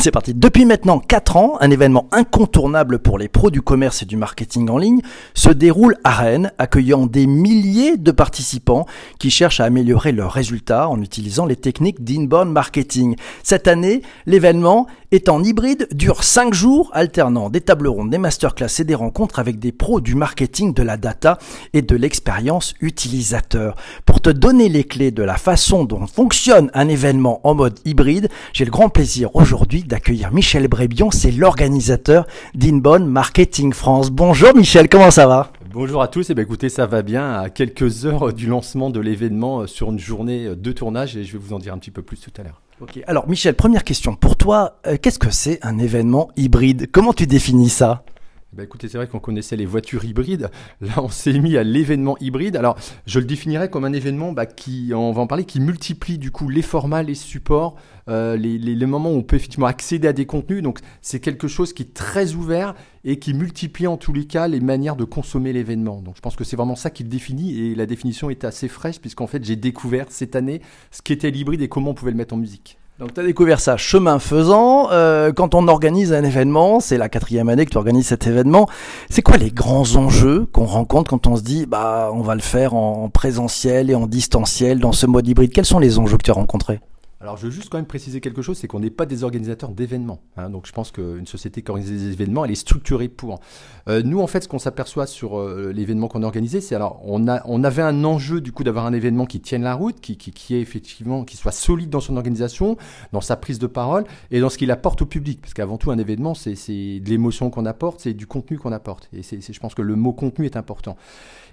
c'est parti. Depuis maintenant 4 ans, un événement incontournable pour les pros du commerce et du marketing en ligne se déroule à Rennes, accueillant des milliers de participants qui cherchent à améliorer leurs résultats en utilisant les techniques d'inbound marketing. Cette année, l'événement est en hybride, dure 5 jours, alternant des tables rondes, des masterclass et des rencontres avec des pros du marketing, de la data et de l'expérience utilisateur. Pour te donner les clés de la façon dont fonctionne un événement en mode hybride, j'ai le grand plaisir aujourd'hui d'accueillir Michel Brébion, c'est l'organisateur d'Inbound Marketing France. Bonjour Michel, comment ça va? Bonjour à tous, et eh bien écoutez, ça va bien. À quelques heures du lancement de l'événement euh, sur une journée de tournage et je vais vous en dire un petit peu plus tout à l'heure. Ok, alors Michel, première question. Pour toi, euh, qu'est-ce que c'est un événement hybride? Comment tu définis ça? Bah écoutez, c'est vrai qu'on connaissait les voitures hybrides. Là, on s'est mis à l'événement hybride. Alors, je le définirais comme un événement bah, qui, on va en parler, qui multiplie du coup les formats, les supports, euh, les, les, les, moments où on peut effectivement accéder à des contenus. Donc, c'est quelque chose qui est très ouvert et qui multiplie en tous les cas les manières de consommer l'événement. Donc, je pense que c'est vraiment ça qui le définit et la définition est assez fraîche puisqu'en fait, j'ai découvert cette année ce qu'était l'hybride et comment on pouvait le mettre en musique. Donc tu as découvert ça chemin faisant. Euh, quand on organise un événement, c'est la quatrième année que tu organises cet événement. C'est quoi les grands enjeux qu'on rencontre quand on se dit bah on va le faire en présentiel et en distanciel dans ce mode hybride? Quels sont les enjeux que tu as rencontrés? Alors, je veux juste quand même préciser quelque chose, c'est qu'on n'est pas des organisateurs d'événements. Hein. donc, je pense qu'une société qui organise des événements, elle est structurée pour. Euh, nous, en fait, ce qu'on s'aperçoit sur euh, l'événement qu'on a organisé, c'est alors, on, a, on avait un enjeu du coup d'avoir un événement qui tienne la route, qui, qui, qui est effectivement, qui soit solide dans son organisation, dans sa prise de parole et dans ce qu'il apporte au public. Parce qu'avant tout, un événement, c'est de l'émotion qu'on apporte, c'est du contenu qu'on apporte. Et c'est, je pense que le mot contenu est important.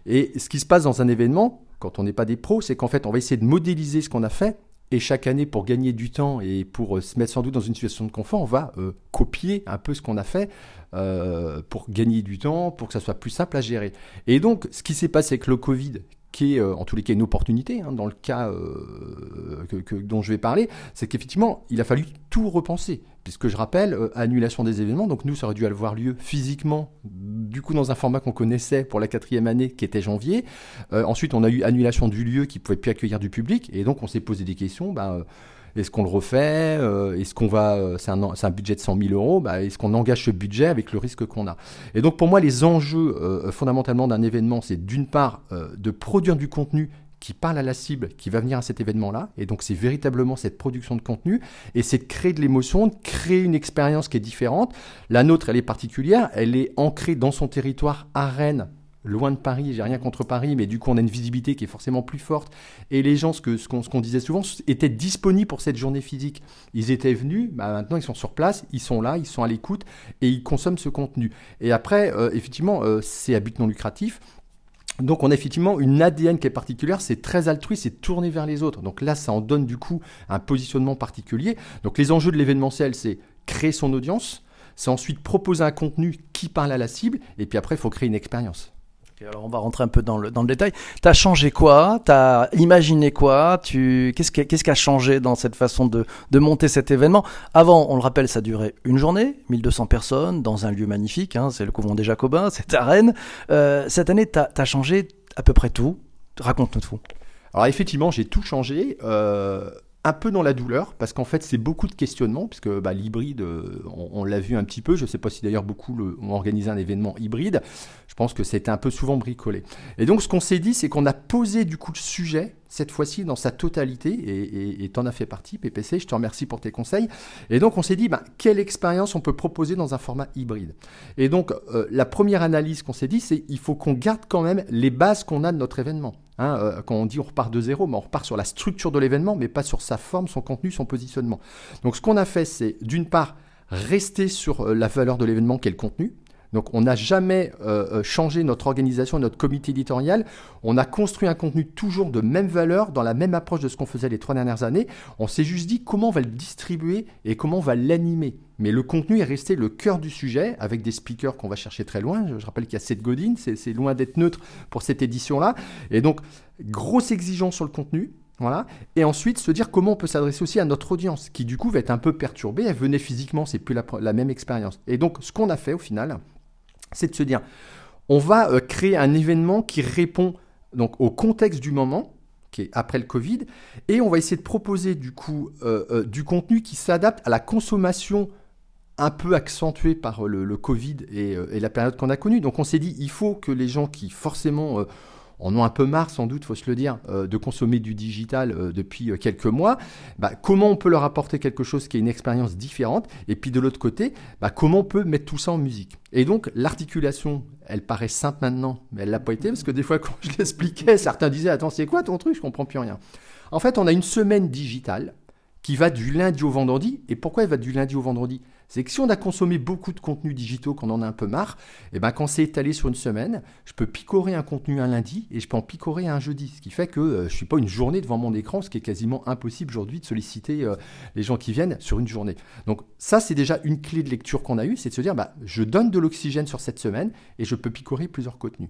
Et ce qui se passe dans un événement, quand on n'est pas des pros, c'est qu'en fait, on va essayer de modéliser ce qu'on a fait et chaque année, pour gagner du temps et pour euh, se mettre sans doute dans une situation de confort, on va euh, copier un peu ce qu'on a fait euh, pour gagner du temps, pour que ça soit plus simple à gérer. Et donc, ce qui s'est passé avec le Covid, qui est en tous les cas une opportunité, hein, dans le cas dont je vais parler, c'est qu'effectivement, il a fallu tout repenser. Puisque je rappelle, annulation des événements, donc nous, ça aurait dû avoir lieu physiquement du coup dans un format qu'on connaissait pour la quatrième année qui était janvier. Euh, ensuite, on a eu annulation du lieu qui pouvait plus accueillir du public et donc on s'est posé des questions. Ben, euh, est-ce qu'on le refait? Euh, Est-ce qu'on va C'est un, budget de 100 000 euros. Ben, est-ce qu'on engage ce budget avec le risque qu'on a? Et donc pour moi, les enjeux fondamentalement d'un événement, c'est d'une part de produire du contenu qui parle à la cible qui va venir à cet événement-là. Et donc c'est véritablement cette production de contenu et c'est de créer de l'émotion, de créer une expérience qui est différente. La nôtre, elle est particulière, elle est ancrée dans son territoire à Rennes, loin de Paris, j'ai rien contre Paris, mais du coup on a une visibilité qui est forcément plus forte. Et les gens, ce qu'on disait souvent, étaient disponibles pour cette journée physique. Ils étaient venus, bah maintenant ils sont sur place, ils sont là, ils sont à l'écoute et ils consomment ce contenu. Et après, euh, effectivement, euh, c'est à but non lucratif. Donc on a effectivement une ADN qui est particulière, c'est très altruiste, c'est tourné vers les autres. Donc là, ça en donne du coup un positionnement particulier. Donc les enjeux de l'événementiel, c'est créer son audience, c'est ensuite proposer un contenu qui parle à la cible, et puis après, il faut créer une expérience alors on va rentrer un peu dans le, dans le détail. Tu as changé quoi? Tu as imaginé quoi? Tu... Qu'est-ce qui, qu'est-ce qui a changé dans cette façon de, de, monter cet événement? Avant, on le rappelle, ça durait une journée, 1200 personnes, dans un lieu magnifique, hein, c'est le couvent des Jacobins, c'est à Rennes. Euh, cette année, tu as, changé à peu près tout. Raconte-nous tout. Alors effectivement, j'ai tout changé. Euh, un peu dans la douleur, parce qu'en fait, c'est beaucoup de questionnements, puisque bah, l'hybride, euh, on, l'a vu un petit peu. Je ne sais pas si d'ailleurs beaucoup le, ont organisé un événement hybride. Je pense que c'était un peu souvent bricolé. Et donc, ce qu'on s'est dit, c'est qu'on a posé du coup le sujet cette fois-ci dans sa totalité, et tu en as fait partie, PPC, je te remercie pour tes conseils. Et donc on s'est dit, bah, quelle expérience on peut proposer dans un format hybride? Et donc euh, la première analyse qu'on s'est dit, c'est il faut qu'on garde quand même les bases qu'on a de notre événement. Hein, euh, quand on dit on repart de zéro, mais on repart sur la structure de l'événement, mais pas sur sa forme, son contenu, son positionnement. Donc ce qu'on a fait, c'est d'une part rester sur euh, la valeur de l'événement qui est le contenu, donc on n'a jamais euh, euh, changé notre organisation, notre comité éditorial. On a construit un contenu toujours de même valeur, dans la même approche de ce qu'on faisait les trois dernières années. On s'est juste dit comment on va le distribuer et comment on va l'animer. Mais le contenu est resté le cœur du sujet, avec des speakers qu'on va chercher très loin. Je, rappelle qu'il y a Seth Godin, c'est loin d'être neutre pour cette édition-là. Et donc, grosse exigence sur le contenu, voilà. Et ensuite, se dire comment on peut s'adresser aussi à notre audience, qui du coup va être un peu perturbée. Elle venait physiquement, c'est plus la, la, même expérience. Et donc, ce qu'on a fait au final, c'est de se dire, on va euh, créer un événement qui répond donc au contexte du moment, qui est après le Covid, et on va essayer de proposer du coup du contenu qui s'adapte à la consommation un peu accentuée par le, Covid et, et, la période qu'on a connue. Donc on s'est dit, il faut que les gens qui forcément en ont un peu marre sans doute, faut se le dire, euh, de consommer du digital euh, depuis euh, quelques mois. Bah, comment on peut leur apporter quelque chose qui est une expérience différente? Et puis de l'autre côté, bah, comment on peut mettre tout ça en musique? Et donc l'articulation, elle paraît simple maintenant, mais elle l'a pas été parce que des fois quand je l'expliquais, certains disaient attends c'est quoi ton truc? Je comprends plus rien. En fait, on a une semaine digitale qui va du lundi au vendredi. Et pourquoi elle va du lundi au vendredi? C'est que si on a consommé beaucoup de contenus digitaux, qu'on en a un peu marre, et eh ben quand c'est étalé sur une semaine, je peux picorer un contenu un lundi et je peux en picorer un jeudi. Ce qui fait que euh, je ne suis pas une journée devant mon écran, ce qui est quasiment impossible aujourd'hui de solliciter euh, les gens qui viennent sur une journée. Donc ça, c'est déjà une clé de lecture qu'on a eue, c'est de se dire, bah, je donne de l'oxygène sur cette semaine et je peux picorer plusieurs contenus.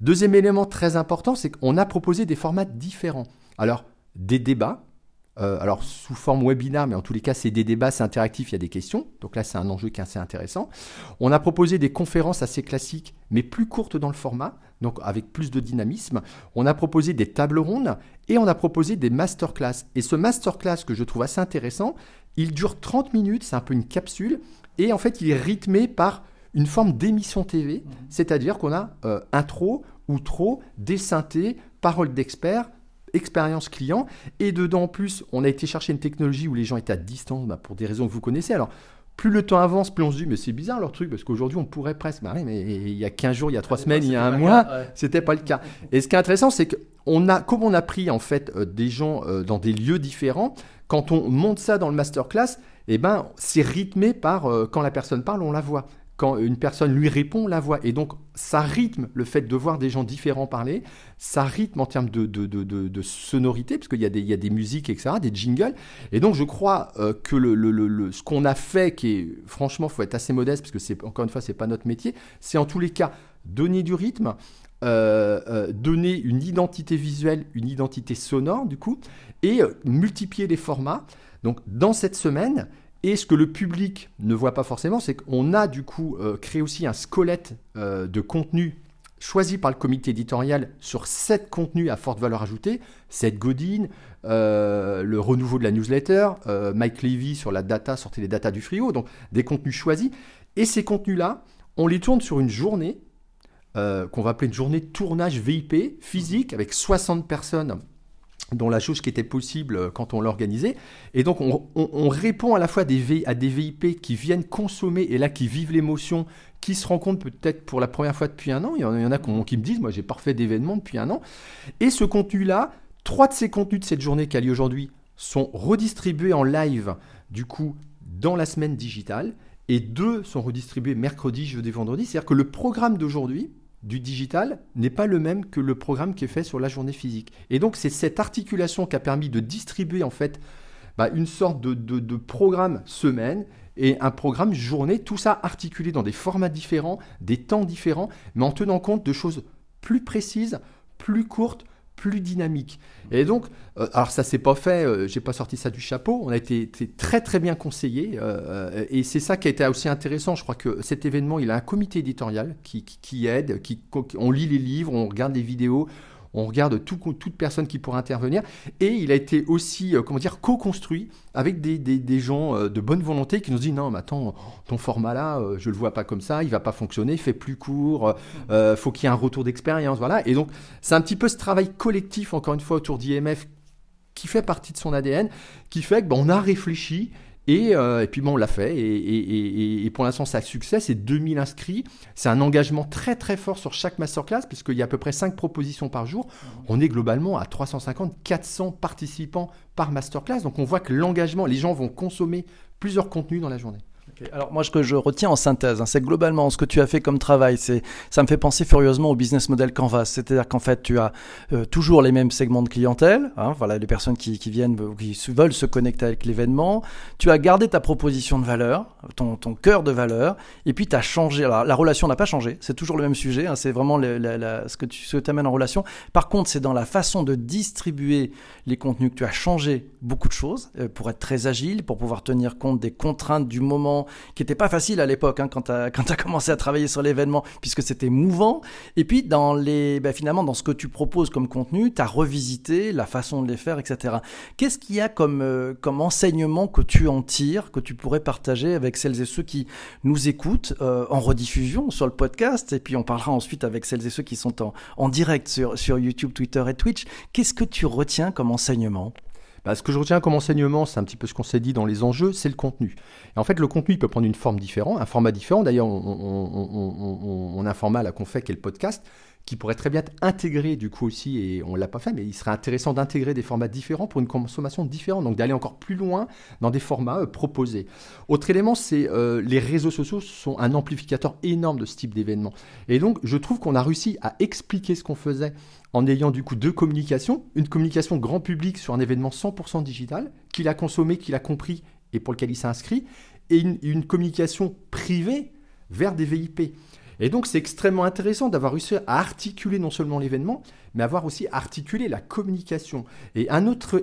Deuxième élément très important, c'est qu'on a proposé des formats différents. Alors, des débats, euh, alors sous forme webinaire, mais en tous les cas c'est des débats, c'est interactif, il y a des questions. Donc là c'est un enjeu qui est assez intéressant. On a proposé des conférences assez classiques, mais plus courtes dans le format, donc avec plus de dynamisme. On a proposé des tables rondes et on a proposé des masterclass. Et ce masterclass que je trouve assez intéressant, il dure 30 minutes, c'est un peu une capsule, et en fait il est rythmé par une forme d'émission TV, mmh. c'est-à-dire qu'on a euh, intro, outro, des synthés, paroles d'experts, expérience client. Et dedans, en plus, on a été chercher une technologie où les gens étaient à distance bah, pour des raisons que vous connaissez. Alors, plus le temps avance, plus on se dit, mais c'est bizarre leur truc, parce qu'aujourd'hui, on pourrait presque. Bah mais il y a 15 jours, il y a 3 semaines, il y a un mois, c'était pas le cas. Et ce qui est intéressant, c'est qu'on a, comme on a pris en fait euh, des gens euh, dans des lieux différents, quand on monte ça dans le masterclass, eh ben, c'est rythmé par euh, quand la personne parle, on la voit quand une personne lui répond, la voix. Et donc, ça rythme le fait de voir des gens différents parler, ça rythme en termes de, de, de, sonorité, parce qu'il y, a des, y a des musiques, etc., des jingles. Et donc, je crois euh, que le, le, ce qu'on a fait, qui est, franchement, faut être assez modeste, parce que, c'est encore une fois, c'est pas notre métier, c'est en tous les cas donner du rythme, euh, euh, donner une identité visuelle, une identité sonore, du coup, et multiplier les formats. Donc, dans cette semaine, et ce que le public ne voit pas forcément, c'est qu'on a du coup euh, créé aussi un squelette euh, de contenu choisi par le comité éditorial sur sept contenus à forte valeur ajoutée. Seth Godin, euh, le renouveau de la newsletter, Mike Levy sur la data, sortez les data du frio, donc des contenus choisis. Et ces contenus-là, on les tourne sur une journée qu'on va appeler une journée de tournage VIP physique avec 60 personnes dont la chose qui était possible euh, quand on l'organisait. Et donc on, répond à la fois des à des VIP qui viennent consommer et là qui vivent l'émotion, qui se rencontrent peut-être pour la première fois depuis un an. Il y en, a qui me disent, moi j'ai parfait d'événements depuis un an. Et ce contenu-là, trois de ces contenus de cette journée qui a lieu aujourd'hui sont redistribués en live, du coup, dans la semaine digitale. Et deux sont redistribués mercredi, jeudi, vendredi. C'est-à-dire que le programme d'aujourd'hui, du digital n'est pas le même que le programme qui est fait sur la journée physique. Et donc c'est cette articulation qui a permis de distribuer en fait bah, une sorte de, programme semaine et un programme journée, tout ça articulé dans des formats différents, des temps différents, mais en tenant compte de choses plus précises, plus courtes, plus dynamique. Et donc, euh, alors ça s'est pas fait, euh, j'ai pas sorti ça du chapeau, on a été, très très bien conseillé, euh, et c'est ça qui a été aussi intéressant. Je crois que cet événement, il a un comité éditorial qui, qui aide, qui, on lit les livres, on regarde les vidéos, on regarde tout, toute personne qui pourrait intervenir. Et il a été aussi, euh, comment dire, co-construit avec des, gens euh, de bonne volonté qui nous disent non, mais attends, ton format là, euh, je le vois pas comme ça, il va pas fonctionner, fais plus court, faut qu'il y ait un retour d'expérience, voilà. Et donc, c'est un petit peu ce travail collectif, encore une fois, autour d'IMF qui fait partie de son ADN, qui fait que on a réfléchi euh, et, puis bon, on l'a fait. Et, pour l'instant, ça a succès. C'est 2000 inscrits. C'est un engagement très très fort sur chaque masterclass, puisqu'il y a à peu près 5 propositions par jour. On est globalement à 350, 400 participants par masterclass. Donc on voit que l'engagement, les gens vont consommer plusieurs contenus dans la journée. Alors moi, ce que je retiens en synthèse, hein, c'est globalement ce que tu as fait comme travail. C'est, ça me fait penser furieusement au business model Canvas. C'est-à-dire qu'en fait, tu as euh, toujours les mêmes segments de clientèle. Hein, voilà, les personnes qui, viennent, qui veulent se connecter avec l'événement. Tu as gardé ta proposition de valeur, ton, cœur de valeur, et puis tu as changé. Alors, la relation n'a pas changé. C'est toujours le même sujet. Hein, c'est vraiment ce que tu ce t'amènes en relation. Par contre, c'est dans la façon de distribuer les contenus que tu as changé beaucoup de choses euh, pour être très agile, pour pouvoir tenir compte des contraintes du moment qui était pas facile à l'époque hein, quand tu as, commencé à travailler sur l'événement, puisque c'était mouvant. Et puis dans les, bah, finalement dans ce que tu proposes comme contenu, tu as revisité la façon de les faire, etc. Qu'est-ce qu'il y a comme, euh, comme enseignement que tu en tires, que tu pourrais partager avec celles et ceux qui nous écoutent euh, en rediffusion sur le podcast, et puis on parlera ensuite avec celles et ceux qui sont en, en direct sur, sur YouTube, Twitter et Twitch. Qu'est-ce que tu retiens comme enseignement? Bah, ce que je retiens comme enseignement, c'est un petit peu ce qu'on s'est dit dans les enjeux, c'est le contenu. Et en fait, le contenu, il peut prendre une forme différente, un format différent. D'ailleurs, on, on, a un format qu'on fait qui est le podcast, qui pourrait très bien être intégré du coup aussi, et on ne l'a pas fait, mais il serait intéressant d'intégrer des formats différents pour une consommation différente, donc d'aller encore plus loin dans des formats euh, proposés. Autre élément, c'est euh, les réseaux sociaux sont un amplificateur énorme de ce type d'événement. Et donc, je trouve qu'on a réussi à expliquer ce qu'on faisait en ayant du coup deux communications, une communication grand public sur un événement 100% digital, qu'il a consommé, qu'il a compris et pour lequel il s'est inscrit, et une, une communication privée vers des VIP. Et donc c'est extrêmement intéressant d'avoir réussi à articuler non seulement l'événement, mais avoir aussi articulé la communication. Et un autre,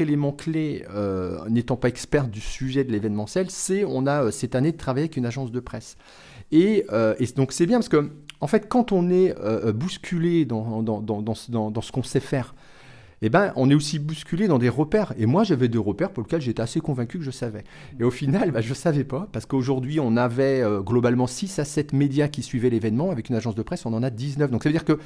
élément clé, euh, n'étant pas expert du sujet de l'événementiel, c'est on a euh, cette année de travailler avec une agence de presse. Et, euh, et donc c'est bien parce que en fait quand on est bousculé dans ce qu'on sait faire, eh ben, on est aussi bousculé dans des repères. Et moi, j'avais des repères pour lesquels j'étais assez convaincu que je savais. Et au final, bah, je ne savais pas, parce qu'aujourd'hui, on avait euh, globalement 6 à 7 médias qui suivaient l'événement. Avec une agence de presse, on en a 19. Donc ça veut dire que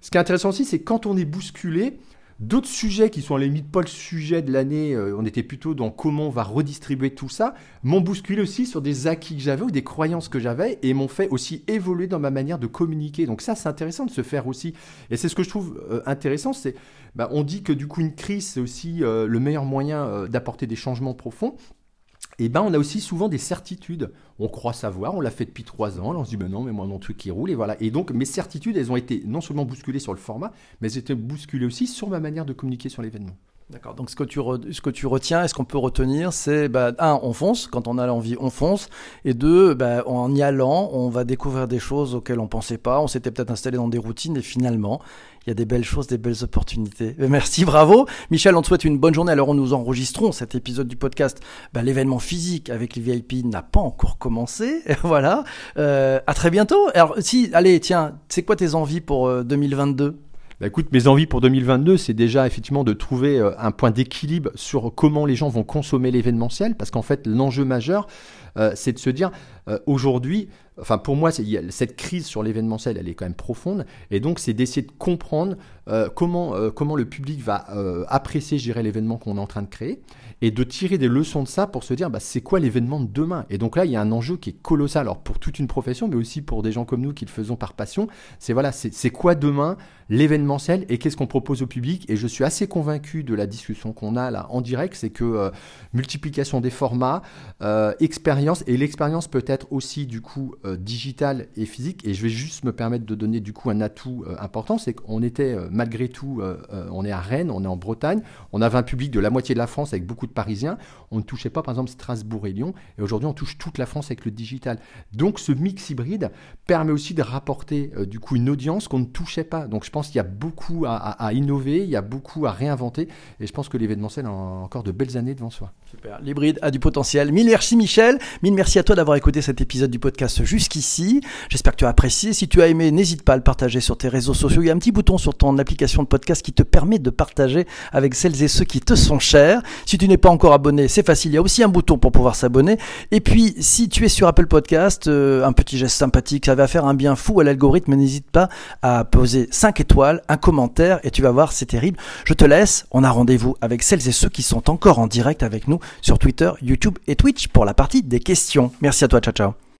ce qui est intéressant aussi, c'est quand on est bousculé, D'autres sujets qui sont à la limite pas le sujet de l'année, euh, on était plutôt dans comment on va redistribuer tout ça, m'ont bousculé aussi sur des acquis que j'avais ou des croyances que j'avais et m'ont fait aussi évoluer dans ma manière de communiquer. Donc ça, c'est intéressant de se faire aussi. Et c'est ce que je trouve euh, intéressant, c'est bah, on dit que du coup une crise, c'est aussi euh, le meilleur moyen d'apporter des changements profonds eh ben on a aussi souvent des certitudes. On croit savoir, on l'a fait depuis trois ans, on se dit ben non, mais moi mon truc qui roule et voilà. Et donc mes certitudes, elles ont été non seulement bousculées sur le format, mais elles étaient bousculées aussi sur ma manière de communiquer sur l'événement. D'accord. Donc ce que tu retiens et ce qu'on peut retenir, c'est bah, un, on fonce quand on a l'envie, on fonce, et deux, bah, en y allant, on va découvrir des choses auxquelles on pensait pas. On s'était peut-être installé dans des routines et finalement, il y a des belles choses, des belles opportunités. Merci, bravo, Michel. On te souhaite une bonne journée. Alors nous enregistrons cet épisode du podcast. Bah, l'événement physique avec les VIP n'a pas encore commencé. voilà. Euh, à très bientôt. Alors si, allez, tiens, c'est quoi tes envies pour 2022 euh, bah, écoute, mes envies pour 2022, c'est déjà effectivement de trouver euh, un point d'équilibre sur comment les gens vont consommer l'événementiel, parce qu'en fait, l'enjeu majeur, euh, c'est de se dire, euh, aujourd'hui, enfin pour moi, cette crise sur l'événementiel, elle est quand même profonde, et donc c'est d'essayer de comprendre comment, comment le public va apprécier, je l'événement qu'on est en train de créer, et de tirer des leçons de ça pour se dire, bah, c'est quoi l'événement de demain? Et donc là, il y a un enjeu qui est colossal, alors pour toute une profession, mais aussi pour des gens comme nous qui le faisons par passion, c'est voilà, c'est quoi demain l'événementiel et qu'est-ce qu'on propose au public? Et je suis assez convaincu de la discussion qu'on a là en direct, c'est que euh, multiplication des formats, euh, et l'expérience peut être aussi du coup euh, digitale et physique. Et je vais juste me permettre de donner du coup un atout important, c'est qu'on était malgré tout, on est à Rennes, on est en Bretagne, on avait un public de la moitié de la France avec beaucoup de Parisiens, on ne touchait pas par exemple Strasbourg et Lyon, et aujourd'hui on touche toute la France avec le digital. Donc ce mix hybride permet aussi de rapporter du coup une audience qu'on ne touchait pas. Donc je pense qu'il y a beaucoup à, innover, il y a beaucoup à réinventer. Et je pense que l'événementiel a encore de belles années devant soi. Super. L'hybride a du potentiel. Mille merci Michel. Mille merci à toi d'avoir écouté cet épisode du podcast jusqu'ici. J'espère que tu as apprécié. Si tu as aimé, n'hésite pas à le partager sur tes réseaux sociaux. Il y a un petit bouton sur ton application de podcast qui te permet de partager avec celles et ceux qui te sont chers. Si tu n'es pas encore abonné, c'est facile. Il y a aussi un bouton pour pouvoir s'abonner. Et puis, si tu es sur Apple Podcast, euh, un petit geste sympathique, ça va faire un bien fou à l'algorithme. N'hésite pas à poser 5 étoiles, un commentaire et tu vas voir, c'est terrible. Je te laisse. On a rendez-vous avec celles et ceux qui sont encore en direct avec sur Twitter, YouTube et Twitch pour la partie des questions. Merci à toi, ciao ciao.